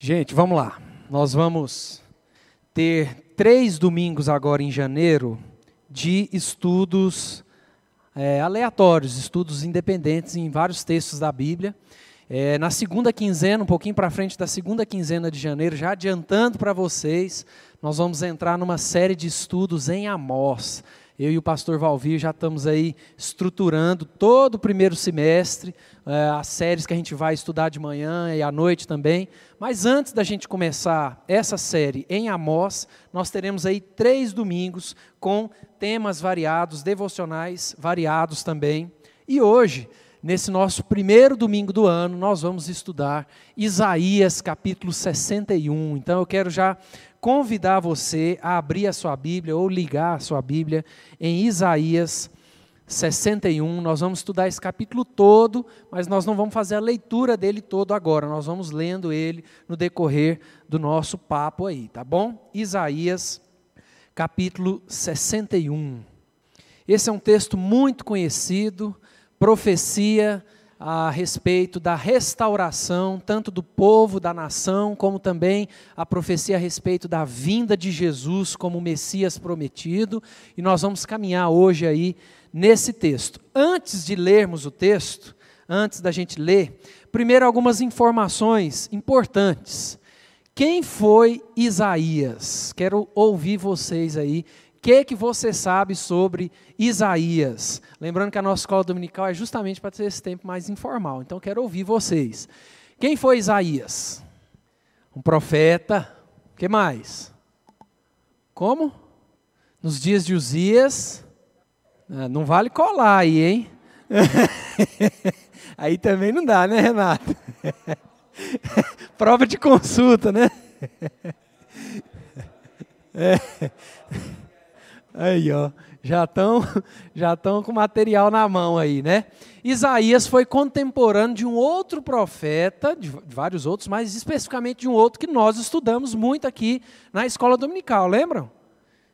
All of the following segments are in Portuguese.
Gente, vamos lá. Nós vamos ter três domingos agora em janeiro de estudos é, aleatórios, estudos independentes em vários textos da Bíblia. É, na segunda quinzena, um pouquinho para frente da segunda quinzena de janeiro, já adiantando para vocês, nós vamos entrar numa série de estudos em Amós. Eu e o pastor Valvir já estamos aí estruturando todo o primeiro semestre, é, as séries que a gente vai estudar de manhã e à noite também. Mas antes da gente começar essa série em Amós, nós teremos aí três domingos com temas variados, devocionais variados também. E hoje, nesse nosso primeiro domingo do ano, nós vamos estudar Isaías capítulo 61. Então eu quero já convidar você a abrir a sua Bíblia ou ligar a sua Bíblia em Isaías 61. Nós vamos estudar esse capítulo todo, mas nós não vamos fazer a leitura dele todo agora. Nós vamos lendo ele no decorrer do nosso papo aí, tá bom? Isaías capítulo 61. Esse é um texto muito conhecido, profecia a respeito da restauração, tanto do povo, da nação, como também a profecia a respeito da vinda de Jesus como Messias prometido. E nós vamos caminhar hoje aí nesse texto. Antes de lermos o texto, antes da gente ler, primeiro algumas informações importantes. Quem foi Isaías? Quero ouvir vocês aí que, que você sabe sobre Isaías? Lembrando que a nossa escola dominical é justamente para ter esse tempo mais informal, então quero ouvir vocês. Quem foi Isaías? Um profeta. O que mais? Como? Nos dias de Uzias. Ah, não vale colar aí, hein? aí também não dá, né, Renato? Prova de consulta, né? É. Aí, ó, já estão já tão com material na mão aí, né? Isaías foi contemporâneo de um outro profeta, de vários outros, mas especificamente de um outro que nós estudamos muito aqui na escola dominical, lembram?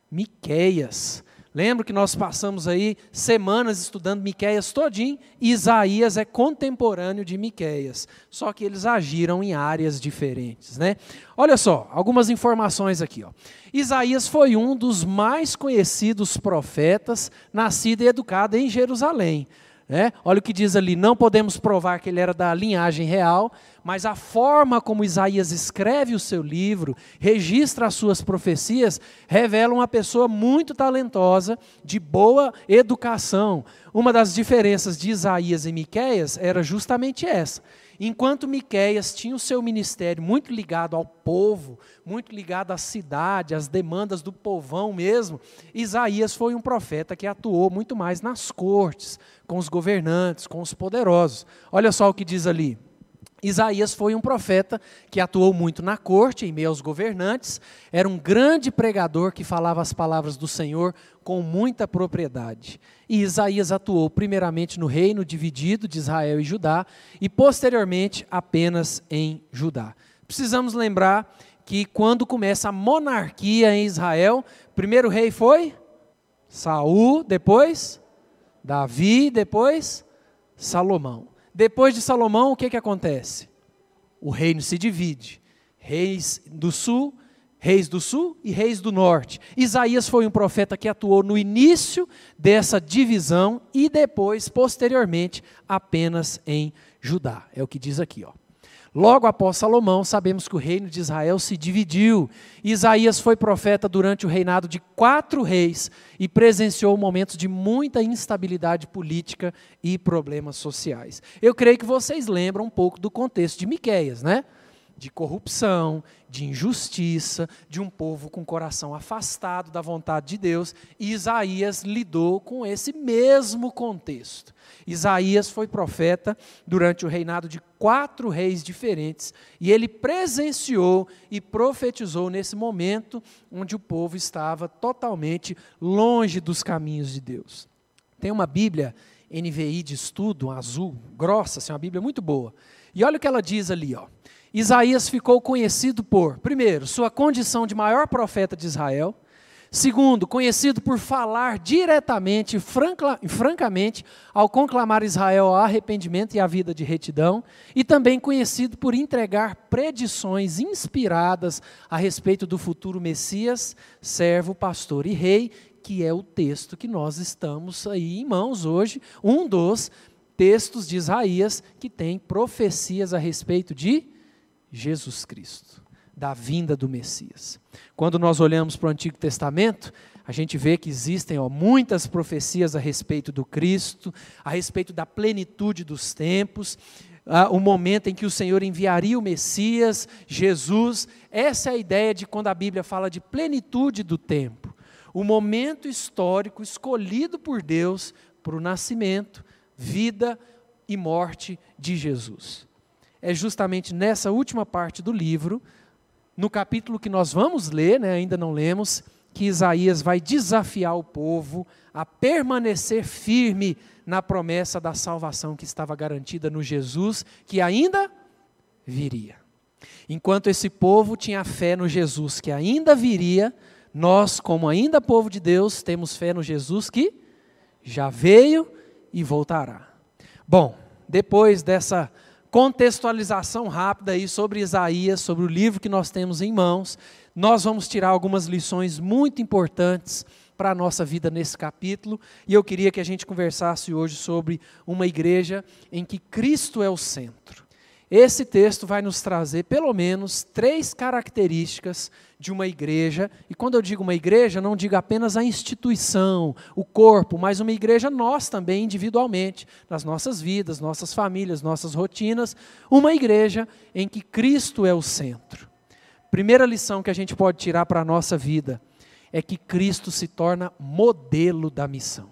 Miqueias. Lembro que nós passamos aí semanas estudando Miqueias todinho, e Isaías é contemporâneo de Miqueias, só que eles agiram em áreas diferentes, né? Olha só, algumas informações aqui, ó. Isaías foi um dos mais conhecidos profetas, nascido e educado em Jerusalém. Né? Olha o que diz ali: não podemos provar que ele era da linhagem real, mas a forma como Isaías escreve o seu livro, registra as suas profecias, revela uma pessoa muito talentosa, de boa educação. Uma das diferenças de Isaías e Miqueias era justamente essa. Enquanto Miqueias tinha o seu ministério muito ligado ao povo, muito ligado à cidade, às demandas do povão mesmo, Isaías foi um profeta que atuou muito mais nas cortes, com os governantes, com os poderosos. Olha só o que diz ali. Isaías foi um profeta que atuou muito na corte, em meio aos governantes, era um grande pregador que falava as palavras do Senhor com muita propriedade. E Isaías atuou primeiramente no reino dividido de Israel e Judá, e posteriormente apenas em Judá. Precisamos lembrar que quando começa a monarquia em Israel, primeiro rei foi Saul, depois Davi, depois Salomão. Depois de Salomão, o que, que acontece? O reino se divide. Reis do sul, reis do sul e reis do norte. Isaías foi um profeta que atuou no início dessa divisão e depois, posteriormente, apenas em Judá. É o que diz aqui, ó. Logo após Salomão, sabemos que o reino de Israel se dividiu. Isaías foi profeta durante o reinado de quatro reis e presenciou momentos de muita instabilidade política e problemas sociais. Eu creio que vocês lembram um pouco do contexto de Miqueias, né? De corrupção, de injustiça, de um povo com coração afastado da vontade de Deus, e Isaías lidou com esse mesmo contexto. Isaías foi profeta durante o reinado de quatro reis diferentes, e ele presenciou e profetizou nesse momento onde o povo estava totalmente longe dos caminhos de Deus. Tem uma Bíblia NVI de estudo, azul, grossa, assim, uma Bíblia muito boa. E olha o que ela diz ali, ó. Isaías ficou conhecido por, primeiro, sua condição de maior profeta de Israel, Segundo, conhecido por falar diretamente, franca, francamente, ao conclamar Israel ao arrependimento e à vida de retidão, e também conhecido por entregar predições inspiradas a respeito do futuro Messias, servo, pastor e rei, que é o texto que nós estamos aí em mãos hoje, um dos textos de Isaías que tem profecias a respeito de Jesus Cristo da vinda do Messias. Quando nós olhamos para o Antigo Testamento, a gente vê que existem ó, muitas profecias a respeito do Cristo, a respeito da plenitude dos tempos, o momento em que o Senhor enviaria o Messias, Jesus. Essa é a ideia de quando a Bíblia fala de plenitude do tempo. O momento histórico escolhido por Deus para o nascimento, vida e morte de Jesus. É justamente nessa última parte do livro no capítulo que nós vamos ler, né, ainda não lemos, que Isaías vai desafiar o povo a permanecer firme na promessa da salvação que estava garantida no Jesus, que ainda viria. Enquanto esse povo tinha fé no Jesus que ainda viria, nós, como ainda povo de Deus, temos fé no Jesus que já veio e voltará. Bom, depois dessa contextualização rápida aí sobre Isaías, sobre o livro que nós temos em mãos, nós vamos tirar algumas lições muito importantes para a nossa vida nesse capítulo, e eu queria que a gente conversasse hoje sobre uma igreja em que Cristo é o centro. Esse texto vai nos trazer pelo menos três características de uma igreja, e quando eu digo uma igreja, não digo apenas a instituição, o corpo, mas uma igreja nós também individualmente, nas nossas vidas, nossas famílias, nossas rotinas, uma igreja em que Cristo é o centro. Primeira lição que a gente pode tirar para a nossa vida é que Cristo se torna modelo da missão.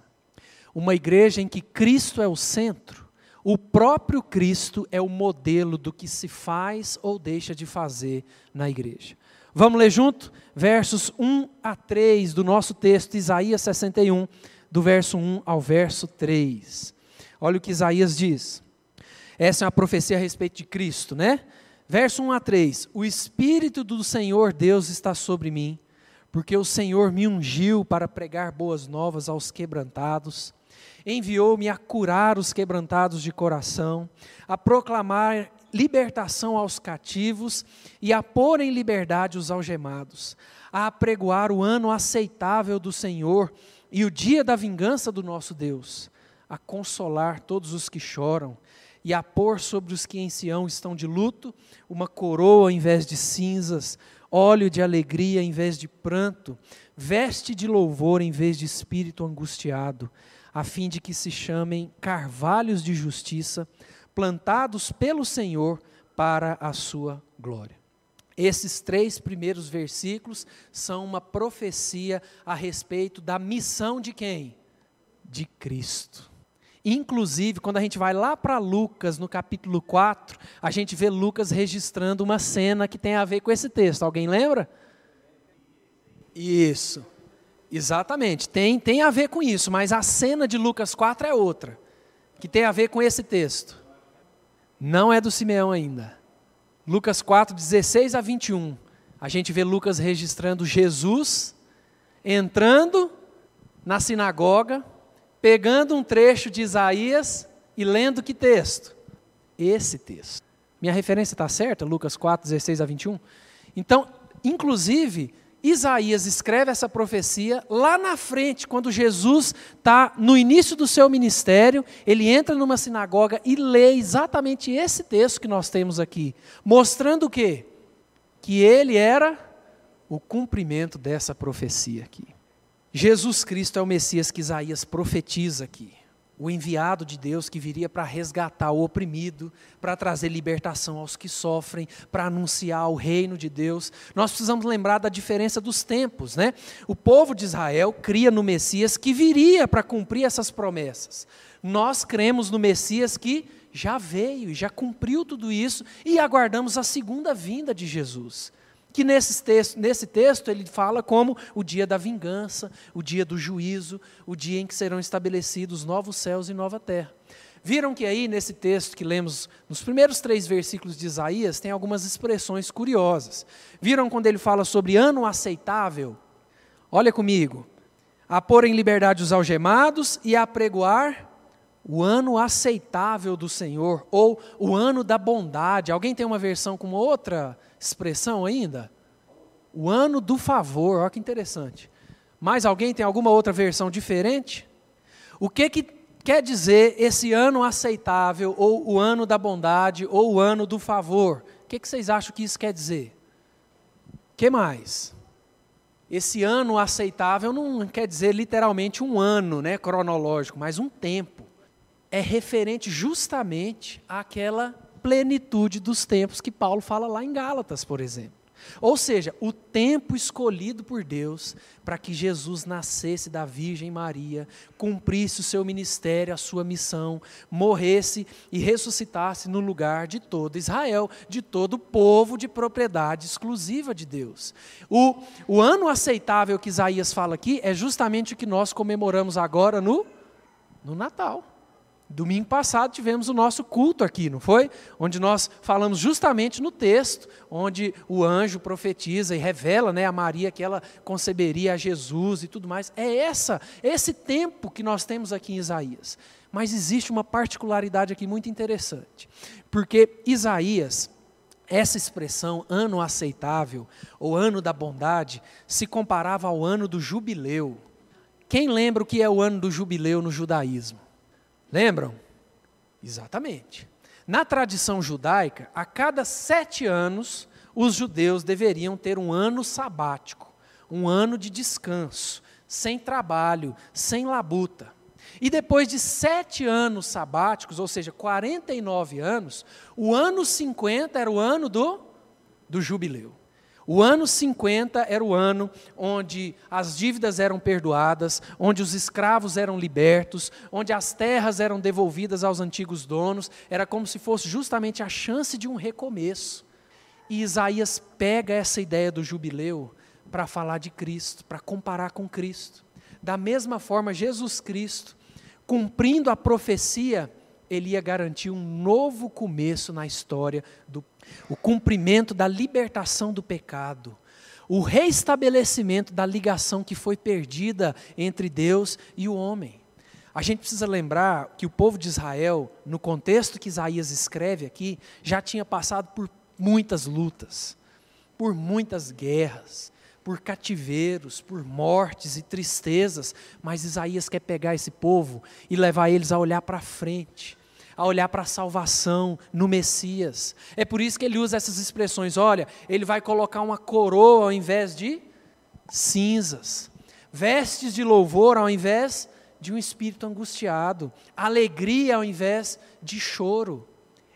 Uma igreja em que Cristo é o centro, o próprio Cristo é o modelo do que se faz ou deixa de fazer na igreja. Vamos ler junto? Versos 1 a 3 do nosso texto, Isaías 61, do verso 1 ao verso 3. Olha o que Isaías diz. Essa é uma profecia a respeito de Cristo, né? Verso 1 a 3: O Espírito do Senhor Deus está sobre mim, porque o Senhor me ungiu para pregar boas novas aos quebrantados enviou-me a curar os quebrantados de coração, a proclamar libertação aos cativos e a pôr em liberdade os algemados, a apregoar o ano aceitável do Senhor e o dia da vingança do nosso Deus, a consolar todos os que choram e a pôr sobre os que em Sião estão de luto uma coroa em vez de cinzas, óleo de alegria em vez de pranto, veste de louvor em vez de espírito angustiado a fim de que se chamem carvalhos de justiça, plantados pelo Senhor para a sua glória. Esses três primeiros versículos são uma profecia a respeito da missão de quem? De Cristo. Inclusive, quando a gente vai lá para Lucas, no capítulo 4, a gente vê Lucas registrando uma cena que tem a ver com esse texto. Alguém lembra? Isso. Exatamente, tem, tem a ver com isso, mas a cena de Lucas 4 é outra, que tem a ver com esse texto. Não é do Simeão ainda. Lucas 4, 16 a 21. A gente vê Lucas registrando Jesus entrando na sinagoga, pegando um trecho de Isaías e lendo que texto? Esse texto. Minha referência está certa? Lucas 4, 16 a 21? Então, inclusive, Isaías escreve essa profecia lá na frente, quando Jesus está no início do seu ministério, ele entra numa sinagoga e lê exatamente esse texto que nós temos aqui, mostrando o quê? Que ele era o cumprimento dessa profecia aqui. Jesus Cristo é o Messias que Isaías profetiza aqui o enviado de Deus que viria para resgatar o oprimido, para trazer libertação aos que sofrem, para anunciar o reino de Deus. Nós precisamos lembrar da diferença dos tempos, né? O povo de Israel cria no Messias que viria para cumprir essas promessas. Nós cremos no Messias que já veio e já cumpriu tudo isso e aguardamos a segunda vinda de Jesus que nesse texto, nesse texto ele fala como o dia da vingança, o dia do juízo, o dia em que serão estabelecidos novos céus e nova terra. Viram que aí nesse texto que lemos nos primeiros três versículos de Isaías tem algumas expressões curiosas. Viram quando ele fala sobre ano aceitável? Olha comigo. A pôr em liberdade os algemados e a pregoar o ano aceitável do Senhor, ou o ano da bondade. Alguém tem uma versão com outra expressão ainda? O ano do favor, olha que interessante. Mais alguém tem alguma outra versão diferente? O que, que quer dizer esse ano aceitável, ou o ano da bondade, ou o ano do favor? O que, que vocês acham que isso quer dizer? O que mais? Esse ano aceitável não quer dizer literalmente um ano né, cronológico, mas um tempo é referente justamente àquela plenitude dos tempos que Paulo fala lá em Gálatas, por exemplo. Ou seja, o tempo escolhido por Deus para que Jesus nascesse da Virgem Maria, cumprisse o seu ministério, a sua missão, morresse e ressuscitasse no lugar de todo Israel, de todo o povo de propriedade exclusiva de Deus. O, o ano aceitável que Isaías fala aqui é justamente o que nós comemoramos agora no, no Natal. Domingo passado tivemos o nosso culto aqui, não foi? Onde nós falamos justamente no texto, onde o anjo profetiza e revela né, a Maria que ela conceberia a Jesus e tudo mais. É essa, esse tempo que nós temos aqui em Isaías. Mas existe uma particularidade aqui muito interessante. Porque Isaías, essa expressão, ano aceitável, ou ano da bondade, se comparava ao ano do jubileu. Quem lembra o que é o ano do jubileu no judaísmo? Lembram? Exatamente. Na tradição judaica, a cada sete anos, os judeus deveriam ter um ano sabático, um ano de descanso, sem trabalho, sem labuta. E depois de sete anos sabáticos, ou seja, 49 anos, o ano 50 era o ano do, do jubileu. O ano 50 era o ano onde as dívidas eram perdoadas, onde os escravos eram libertos, onde as terras eram devolvidas aos antigos donos. Era como se fosse justamente a chance de um recomeço. E Isaías pega essa ideia do jubileu para falar de Cristo, para comparar com Cristo. Da mesma forma, Jesus Cristo, cumprindo a profecia, ele ia garantir um novo começo na história do o cumprimento da libertação do pecado, o reestabelecimento da ligação que foi perdida entre Deus e o homem. A gente precisa lembrar que o povo de Israel, no contexto que Isaías escreve aqui, já tinha passado por muitas lutas, por muitas guerras, por cativeiros, por mortes e tristezas, mas Isaías quer pegar esse povo e levar eles a olhar para frente, a olhar para a salvação no Messias. É por isso que ele usa essas expressões. Olha, ele vai colocar uma coroa ao invés de cinzas, vestes de louvor ao invés de um espírito angustiado, alegria ao invés de choro.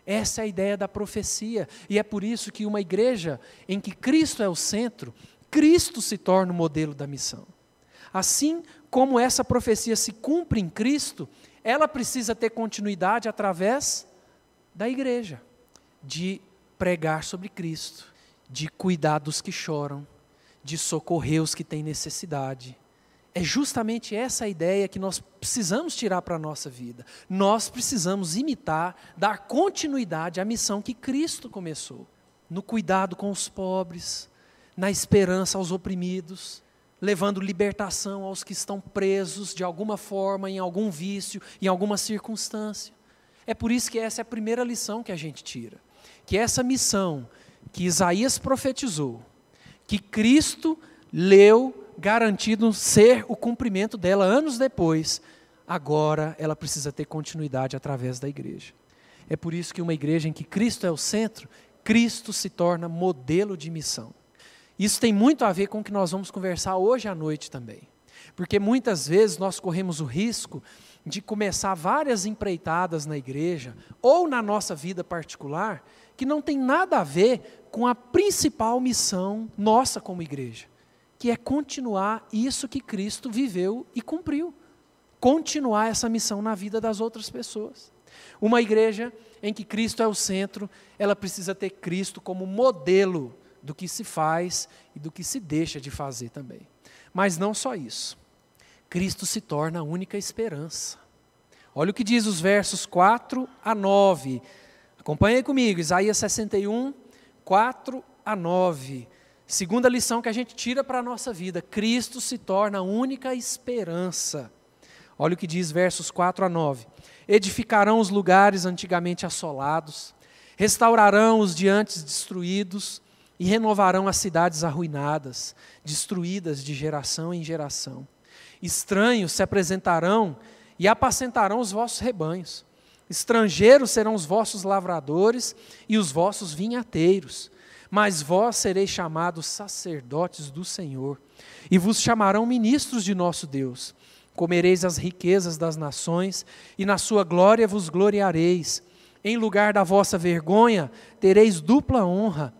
Essa é a ideia da profecia. E é por isso que uma igreja em que Cristo é o centro, Cristo se torna o modelo da missão. Assim como essa profecia se cumpre em Cristo, ela precisa ter continuidade através da igreja, de pregar sobre Cristo, de cuidar dos que choram, de socorrer os que têm necessidade. É justamente essa ideia que nós precisamos tirar para a nossa vida. Nós precisamos imitar, dar continuidade à missão que Cristo começou, no cuidado com os pobres, na esperança aos oprimidos, levando libertação aos que estão presos de alguma forma, em algum vício, em alguma circunstância. É por isso que essa é a primeira lição que a gente tira. Que essa missão que Isaías profetizou, que Cristo leu, garantido ser o cumprimento dela anos depois, agora ela precisa ter continuidade através da igreja. É por isso que uma igreja em que Cristo é o centro, Cristo se torna modelo de missão. Isso tem muito a ver com o que nós vamos conversar hoje à noite também. Porque muitas vezes nós corremos o risco de começar várias empreitadas na igreja ou na nossa vida particular que não tem nada a ver com a principal missão nossa como igreja, que é continuar isso que Cristo viveu e cumpriu. Continuar essa missão na vida das outras pessoas. Uma igreja em que Cristo é o centro, ela precisa ter Cristo como modelo do que se faz e do que se deixa de fazer também. Mas não só isso. Cristo se torna a única esperança. Olha o que diz os versos 4 a 9. Acompanhe comigo, Isaías 61, 4 a 9. Segunda lição que a gente tira para a nossa vida: Cristo se torna a única esperança. Olha o que diz versos 4 a 9: Edificarão os lugares antigamente assolados, restaurarão os diantes destruídos e renovarão as cidades arruinadas, destruídas de geração em geração. Estranhos se apresentarão e apacentarão os vossos rebanhos. Estrangeiros serão os vossos lavradores e os vossos vinhateiros. Mas vós sereis chamados sacerdotes do Senhor, e vos chamarão ministros de nosso Deus. Comereis as riquezas das nações, e na sua glória vos gloriareis. Em lugar da vossa vergonha, tereis dupla honra.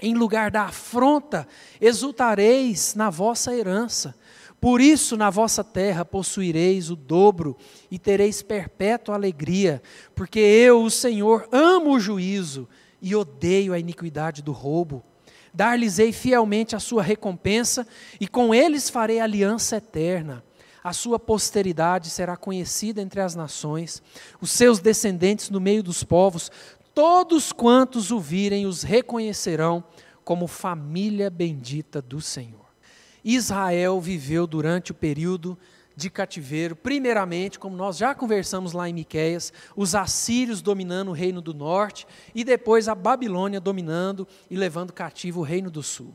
Em lugar da afronta, exultareis na vossa herança. Por isso, na vossa terra possuireis o dobro e tereis perpétua alegria, porque eu, o Senhor, amo o juízo e odeio a iniquidade do roubo. Dar-lhes-ei fielmente a sua recompensa, e com eles farei aliança eterna. A sua posteridade será conhecida entre as nações, os seus descendentes no meio dos povos, todos quantos o virem os reconhecerão como família bendita do Senhor. Israel viveu durante o período de cativeiro, primeiramente, como nós já conversamos lá em Miqueias, os assírios dominando o reino do norte e depois a Babilônia dominando e levando cativo o reino do sul.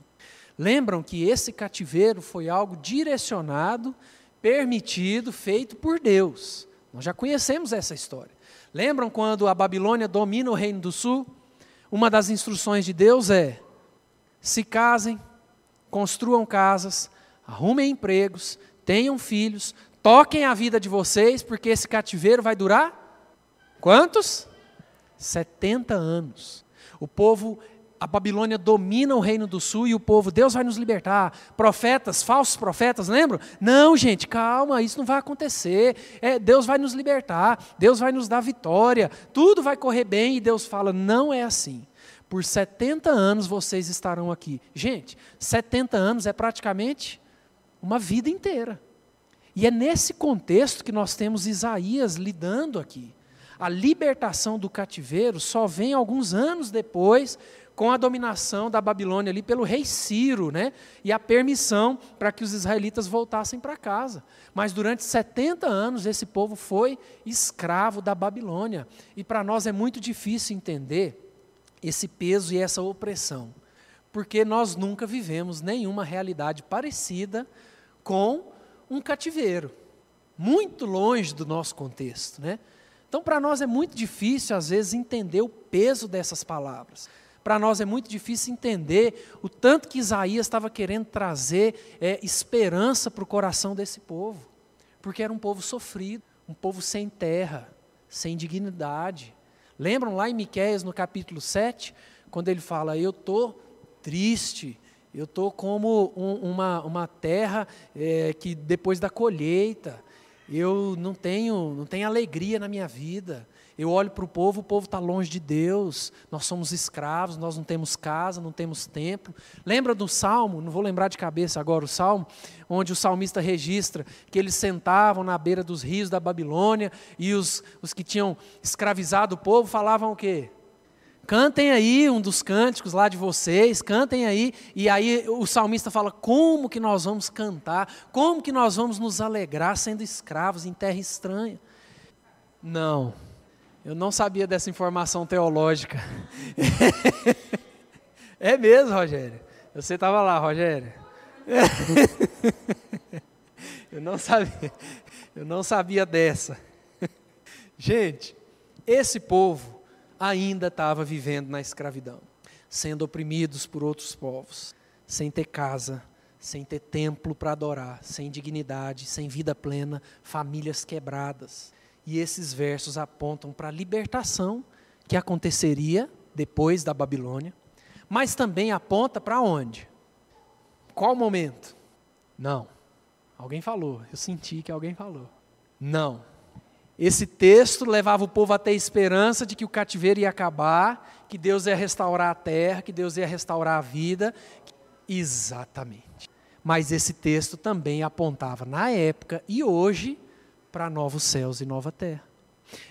Lembram que esse cativeiro foi algo direcionado, permitido, feito por Deus. Nós já conhecemos essa história. Lembram quando a Babilônia domina o reino do sul? Uma das instruções de Deus é: se casem, construam casas, arrumem empregos, tenham filhos, toquem a vida de vocês, porque esse cativeiro vai durar quantos? 70 anos. O povo, a Babilônia domina o reino do sul e o povo, Deus vai nos libertar. Profetas, falsos profetas, lembram? Não, gente, calma, isso não vai acontecer. É, Deus vai nos libertar, Deus vai nos dar vitória, tudo vai correr bem e Deus fala: não é assim. Por 70 anos vocês estarão aqui. Gente, 70 anos é praticamente uma vida inteira. E é nesse contexto que nós temos Isaías lidando aqui. A libertação do cativeiro só vem alguns anos depois, com a dominação da Babilônia ali pelo rei Ciro, né? E a permissão para que os israelitas voltassem para casa. Mas durante 70 anos esse povo foi escravo da Babilônia. E para nós é muito difícil entender esse peso e essa opressão, porque nós nunca vivemos nenhuma realidade parecida com um cativeiro, muito longe do nosso contexto, né? Então, para nós é muito difícil, às vezes, entender o peso dessas palavras. Para nós é muito difícil entender o tanto que Isaías estava querendo trazer é, esperança para o coração desse povo, porque era um povo sofrido, um povo sem terra, sem dignidade, Lembram lá em Miqueias, no capítulo 7, quando ele fala: Eu estou triste, eu estou como um, uma, uma terra é, que depois da colheita, eu não tenho, não tenho alegria na minha vida. Eu olho para o povo, o povo está longe de Deus, nós somos escravos, nós não temos casa, não temos templo. Lembra do salmo, não vou lembrar de cabeça agora o salmo, onde o salmista registra que eles sentavam na beira dos rios da Babilônia e os, os que tinham escravizado o povo falavam o quê? Cantem aí um dos cânticos lá de vocês, cantem aí. E aí o salmista fala: como que nós vamos cantar? Como que nós vamos nos alegrar sendo escravos em terra estranha? Não, eu não sabia dessa informação teológica. é mesmo, Rogério. Você estava lá, Rogério. Eu não sabia. Eu não sabia dessa. Gente, esse povo ainda estava vivendo na escravidão, sendo oprimidos por outros povos, sem ter casa, sem ter templo para adorar, sem dignidade, sem vida plena, famílias quebradas. E esses versos apontam para a libertação que aconteceria depois da Babilônia, mas também aponta para onde? Qual momento? Não. Alguém falou, eu senti que alguém falou. Não. Esse texto levava o povo a ter esperança de que o cativeiro ia acabar, que Deus ia restaurar a terra, que Deus ia restaurar a vida. Exatamente. Mas esse texto também apontava na época e hoje para novos céus e nova terra.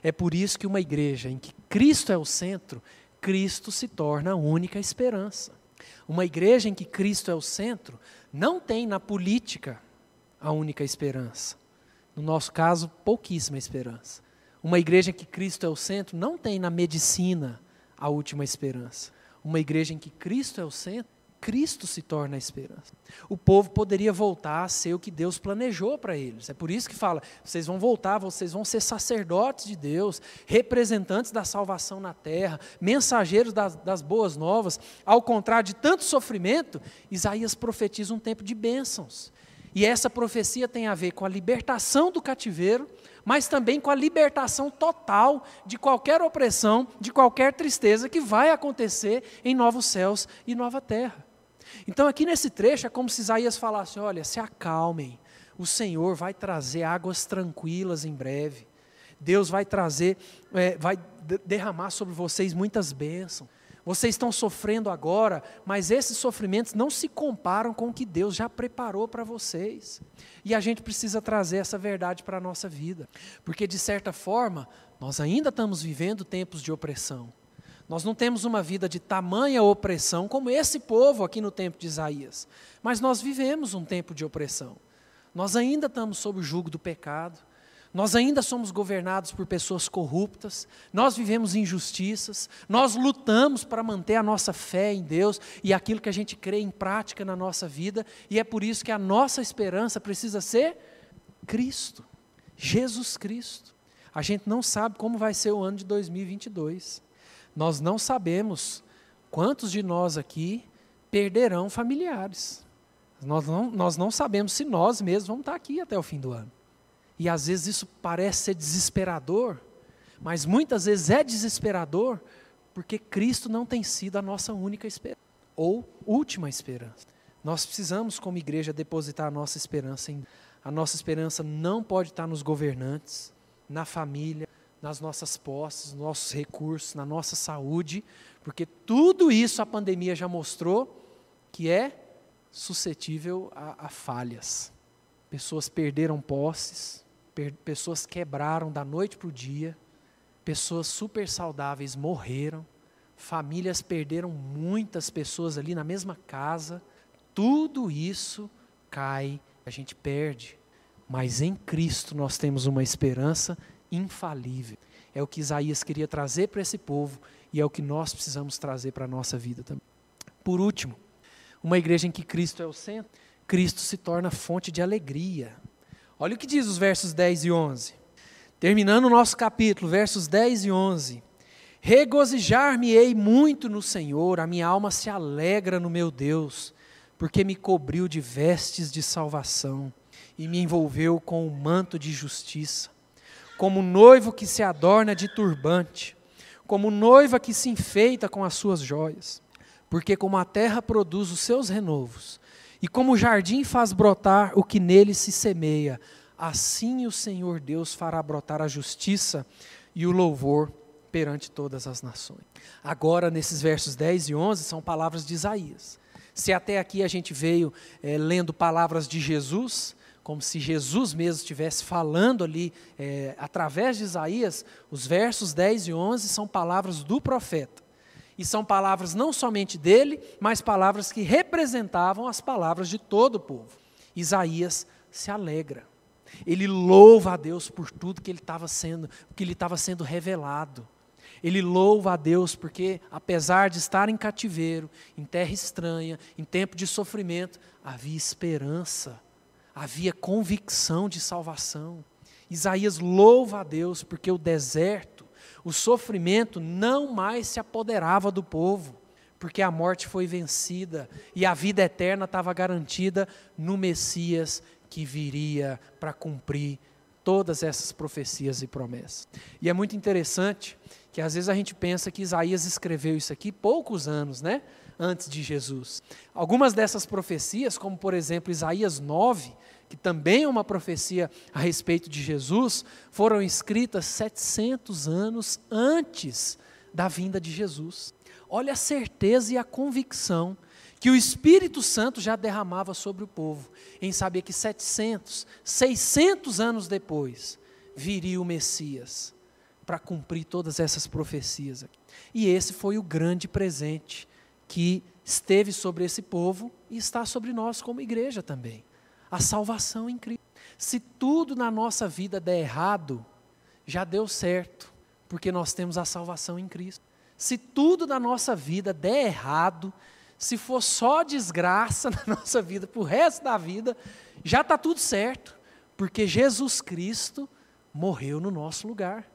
É por isso que uma igreja em que Cristo é o centro, Cristo se torna a única esperança. Uma igreja em que Cristo é o centro não tem na política a única esperança. No nosso caso, pouquíssima esperança. Uma igreja em que Cristo é o centro não tem na medicina a última esperança. Uma igreja em que Cristo é o centro Cristo se torna a esperança. O povo poderia voltar a ser o que Deus planejou para eles. É por isso que fala: vocês vão voltar, vocês vão ser sacerdotes de Deus, representantes da salvação na terra, mensageiros das, das boas novas. Ao contrário de tanto sofrimento, Isaías profetiza um tempo de bênçãos. E essa profecia tem a ver com a libertação do cativeiro, mas também com a libertação total de qualquer opressão, de qualquer tristeza que vai acontecer em novos céus e nova terra. Então, aqui nesse trecho, é como se Isaías falasse: olha, se acalmem, o Senhor vai trazer águas tranquilas em breve. Deus vai trazer, é, vai derramar sobre vocês muitas bênçãos. Vocês estão sofrendo agora, mas esses sofrimentos não se comparam com o que Deus já preparou para vocês. E a gente precisa trazer essa verdade para a nossa vida, porque de certa forma, nós ainda estamos vivendo tempos de opressão. Nós não temos uma vida de tamanha opressão como esse povo aqui no tempo de Isaías, mas nós vivemos um tempo de opressão. Nós ainda estamos sob o jugo do pecado, nós ainda somos governados por pessoas corruptas, nós vivemos injustiças, nós lutamos para manter a nossa fé em Deus e aquilo que a gente crê em prática na nossa vida, e é por isso que a nossa esperança precisa ser Cristo, Jesus Cristo. A gente não sabe como vai ser o ano de 2022. Nós não sabemos quantos de nós aqui perderão familiares. Nós não, nós não sabemos se nós mesmos vamos estar aqui até o fim do ano. E às vezes isso parece ser desesperador, mas muitas vezes é desesperador porque Cristo não tem sido a nossa única esperança ou última esperança. Nós precisamos, como igreja, depositar a nossa esperança em. A nossa esperança não pode estar nos governantes, na família, nas nossas posses, nos nossos recursos, na nossa saúde, porque tudo isso a pandemia já mostrou que é suscetível a, a falhas. Pessoas perderam posses, pessoas quebraram da noite para o dia, pessoas super saudáveis morreram, famílias perderam muitas pessoas ali na mesma casa. Tudo isso cai, a gente perde. Mas em Cristo nós temos uma esperança infalível. É o que Isaías queria trazer para esse povo e é o que nós precisamos trazer para a nossa vida também. Por último, uma igreja em que Cristo é o centro, Cristo se torna fonte de alegria. Olha o que diz os versos 10 e 11. Terminando o nosso capítulo, versos 10 e 11. Regozijar-me-ei muito no Senhor, a minha alma se alegra no meu Deus, porque me cobriu de vestes de salvação e me envolveu com o manto de justiça como noivo que se adorna de turbante, como noiva que se enfeita com as suas joias. Porque como a terra produz os seus renovos, e como o jardim faz brotar o que nele se semeia, assim o Senhor Deus fará brotar a justiça e o louvor perante todas as nações. Agora, nesses versos 10 e 11, são palavras de Isaías. Se até aqui a gente veio é, lendo palavras de Jesus, como se Jesus mesmo estivesse falando ali, é, através de Isaías, os versos 10 e 11 são palavras do profeta. E são palavras não somente dele, mas palavras que representavam as palavras de todo o povo. Isaías se alegra. Ele louva a Deus por tudo que ele estava sendo, que lhe estava sendo revelado. Ele louva a Deus porque, apesar de estar em cativeiro, em terra estranha, em tempo de sofrimento, havia esperança havia convicção de salvação. Isaías louva a Deus porque o deserto, o sofrimento não mais se apoderava do povo, porque a morte foi vencida e a vida eterna estava garantida no Messias que viria para cumprir todas essas profecias e promessas. E é muito interessante que às vezes a gente pensa que Isaías escreveu isso aqui poucos anos, né? Antes de Jesus. Algumas dessas profecias, como por exemplo Isaías 9, que também é uma profecia a respeito de Jesus, foram escritas 700 anos antes da vinda de Jesus. Olha a certeza e a convicção que o Espírito Santo já derramava sobre o povo, em saber que 700, 600 anos depois, viria o Messias para cumprir todas essas profecias. E esse foi o grande presente que esteve sobre esse povo e está sobre nós como igreja também. A salvação em Cristo. Se tudo na nossa vida der errado, já deu certo, porque nós temos a salvação em Cristo. Se tudo na nossa vida der errado, se for só desgraça na nossa vida para o resto da vida, já está tudo certo, porque Jesus Cristo morreu no nosso lugar.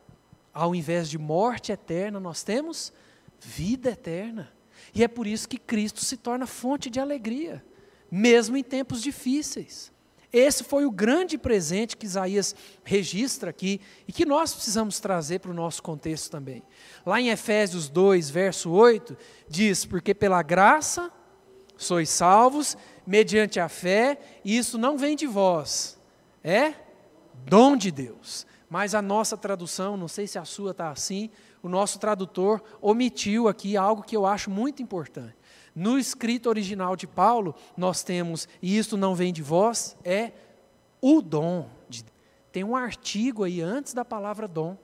Ao invés de morte eterna, nós temos vida eterna. E é por isso que Cristo se torna fonte de alegria, mesmo em tempos difíceis. Esse foi o grande presente que Isaías registra aqui e que nós precisamos trazer para o nosso contexto também. Lá em Efésios 2, verso 8, diz: Porque pela graça sois salvos, mediante a fé, e isso não vem de vós, é dom de Deus. Mas a nossa tradução, não sei se a sua está assim, o nosso tradutor omitiu aqui algo que eu acho muito importante. No escrito original de Paulo, nós temos, e isto não vem de vós, é o dom de. Tem um artigo aí antes da palavra dom.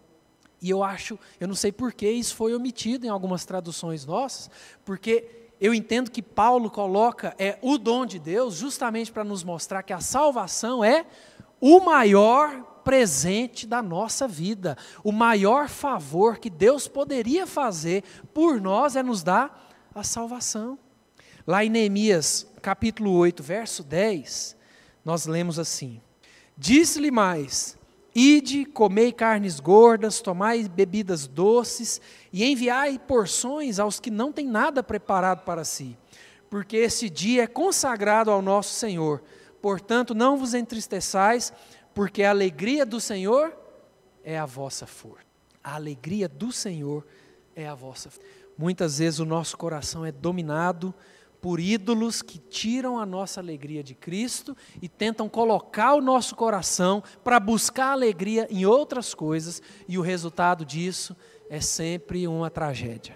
E eu acho, eu não sei por que isso foi omitido em algumas traduções nossas, porque eu entendo que Paulo coloca é o dom de Deus justamente para nos mostrar que a salvação é o maior presente da nossa vida. O maior favor que Deus poderia fazer por nós é nos dar a salvação. Lá em Neemias, capítulo 8, verso 10, nós lemos assim: Disse-lhe mais: Ide, comei carnes gordas, tomai bebidas doces, e enviai porções aos que não têm nada preparado para si, porque esse dia é consagrado ao nosso Senhor. Portanto, não vos entristeçais, porque a alegria do Senhor é a vossa força. A alegria do Senhor é a vossa força. Muitas vezes o nosso coração é dominado por ídolos que tiram a nossa alegria de Cristo e tentam colocar o nosso coração para buscar alegria em outras coisas, e o resultado disso é sempre uma tragédia.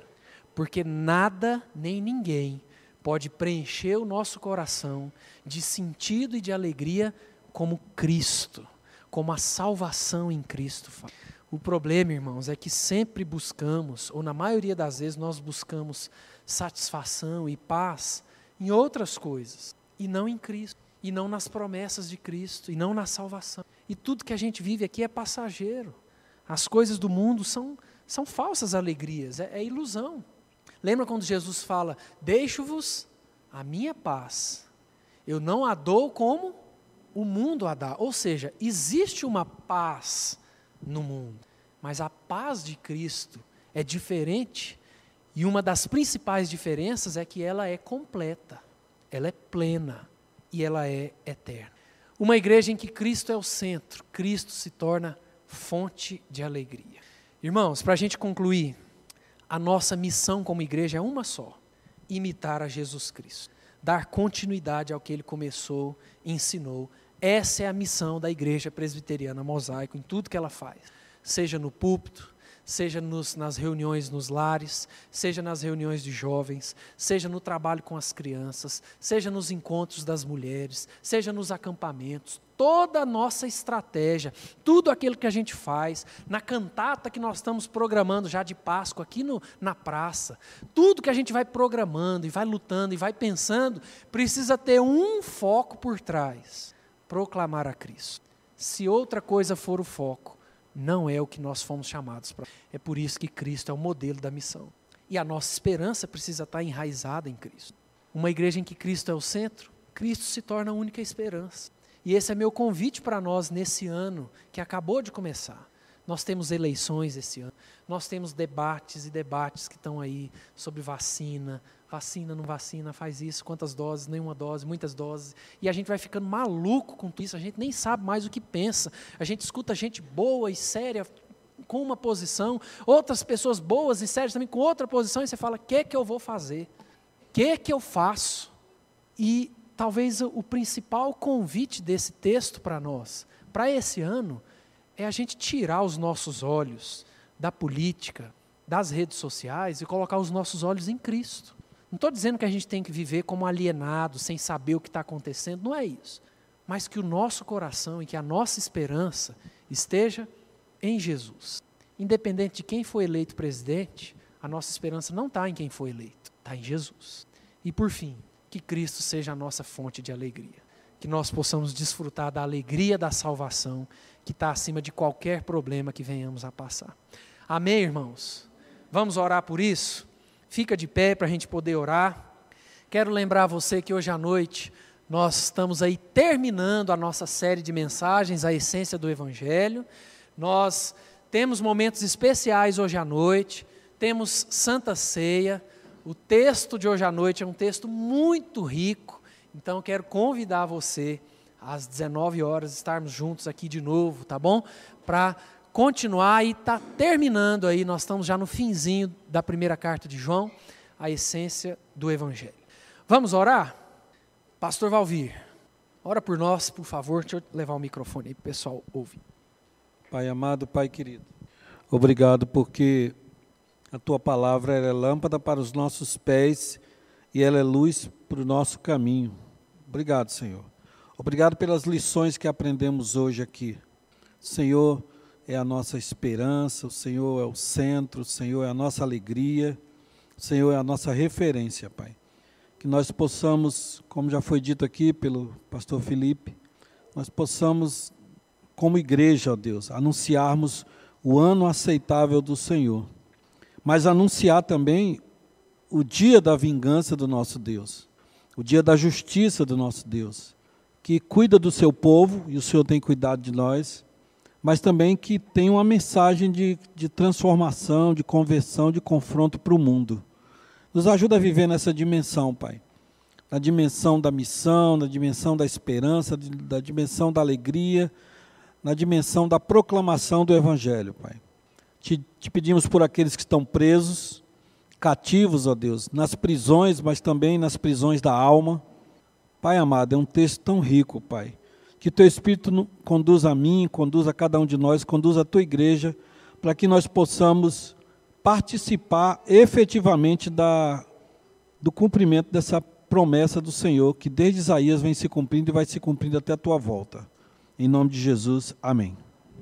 Porque nada nem ninguém pode preencher o nosso coração de sentido e de alegria como Cristo, como a salvação em Cristo faz. O problema, irmãos, é que sempre buscamos, ou na maioria das vezes nós buscamos satisfação e paz em outras coisas, e não em Cristo, e não nas promessas de Cristo, e não na salvação. E tudo que a gente vive aqui é passageiro. As coisas do mundo são, são falsas alegrias, é, é ilusão. Lembra quando Jesus fala: Deixo-vos a minha paz, eu não a dou como o mundo a dá. Ou seja, existe uma paz no mundo. Mas a paz de Cristo é diferente, e uma das principais diferenças é que ela é completa, ela é plena e ela é eterna. Uma igreja em que Cristo é o centro, Cristo se torna fonte de alegria. Irmãos, para a gente concluir, a nossa missão como igreja é uma só: imitar a Jesus Cristo, dar continuidade ao que ele começou, ensinou essa é a missão da Igreja Presbiteriana Mosaico em tudo que ela faz, seja no púlpito, seja nos, nas reuniões nos lares, seja nas reuniões de jovens, seja no trabalho com as crianças, seja nos encontros das mulheres, seja nos acampamentos, toda a nossa estratégia, tudo aquilo que a gente faz, na cantata que nós estamos programando já de Páscoa aqui no, na praça, tudo que a gente vai programando e vai lutando e vai pensando, precisa ter um foco por trás proclamar a Cristo. Se outra coisa for o foco, não é o que nós fomos chamados para. É por isso que Cristo é o modelo da missão. E a nossa esperança precisa estar enraizada em Cristo. Uma igreja em que Cristo é o centro, Cristo se torna a única esperança. E esse é meu convite para nós nesse ano que acabou de começar. Nós temos eleições esse ano, nós temos debates e debates que estão aí sobre vacina, vacina, não vacina, faz isso, quantas doses, nenhuma dose, muitas doses. E a gente vai ficando maluco com tudo isso, a gente nem sabe mais o que pensa. A gente escuta gente boa e séria com uma posição, outras pessoas boas e sérias também com outra posição, e você fala: o que, que eu vou fazer? O que, que eu faço? E talvez o principal convite desse texto para nós, para esse ano, é a gente tirar os nossos olhos da política, das redes sociais e colocar os nossos olhos em Cristo. Não estou dizendo que a gente tem que viver como alienado, sem saber o que está acontecendo, não é isso. Mas que o nosso coração e que a nossa esperança esteja em Jesus. Independente de quem foi eleito presidente, a nossa esperança não está em quem foi eleito, está em Jesus. E por fim, que Cristo seja a nossa fonte de alegria. Que nós possamos desfrutar da alegria da salvação que está acima de qualquer problema que venhamos a passar. Amém, irmãos? Vamos orar por isso? Fica de pé para a gente poder orar. Quero lembrar você que hoje à noite nós estamos aí terminando a nossa série de mensagens, a essência do Evangelho. Nós temos momentos especiais hoje à noite, temos Santa Ceia. O texto de hoje à noite é um texto muito rico, então quero convidar você às 19 horas estarmos juntos aqui de novo, tá bom? Para continuar e tá terminando aí, nós estamos já no finzinho da primeira carta de João, a essência do evangelho. Vamos orar? Pastor Valvir, ora por nós, por favor, deixa eu levar o microfone aí para o pessoal ouvir. Pai amado, Pai querido, obrigado porque a tua palavra é lâmpada para os nossos pés e ela é luz para o nosso caminho. Obrigado, Senhor. Obrigado pelas lições que aprendemos hoje aqui. Senhor é a nossa esperança, o Senhor é o centro, o Senhor é a nossa alegria, o Senhor é a nossa referência, Pai. Que nós possamos, como já foi dito aqui pelo pastor Felipe, nós possamos como igreja, ó Deus, anunciarmos o ano aceitável do Senhor, mas anunciar também o dia da vingança do nosso Deus, o dia da justiça do nosso Deus, que cuida do seu povo, e o Senhor tem cuidado de nós, mas também que tem uma mensagem de, de transformação, de conversão, de confronto para o mundo. Nos ajuda a viver nessa dimensão, Pai. Na dimensão da missão, na dimensão da esperança, da dimensão da alegria, na dimensão da proclamação do Evangelho, Pai. Te, te, pedimos por aqueles que estão presos, cativos, ó Deus, nas prisões, mas também nas prisões da alma. Pai amado, é um texto tão rico, Pai. Que teu Espírito conduza a mim, conduza a cada um de nós, conduza a tua igreja, para que nós possamos participar efetivamente da, do cumprimento dessa promessa do Senhor, que desde Isaías vem se cumprindo e vai se cumprindo até a tua volta. Em nome de Jesus, amém.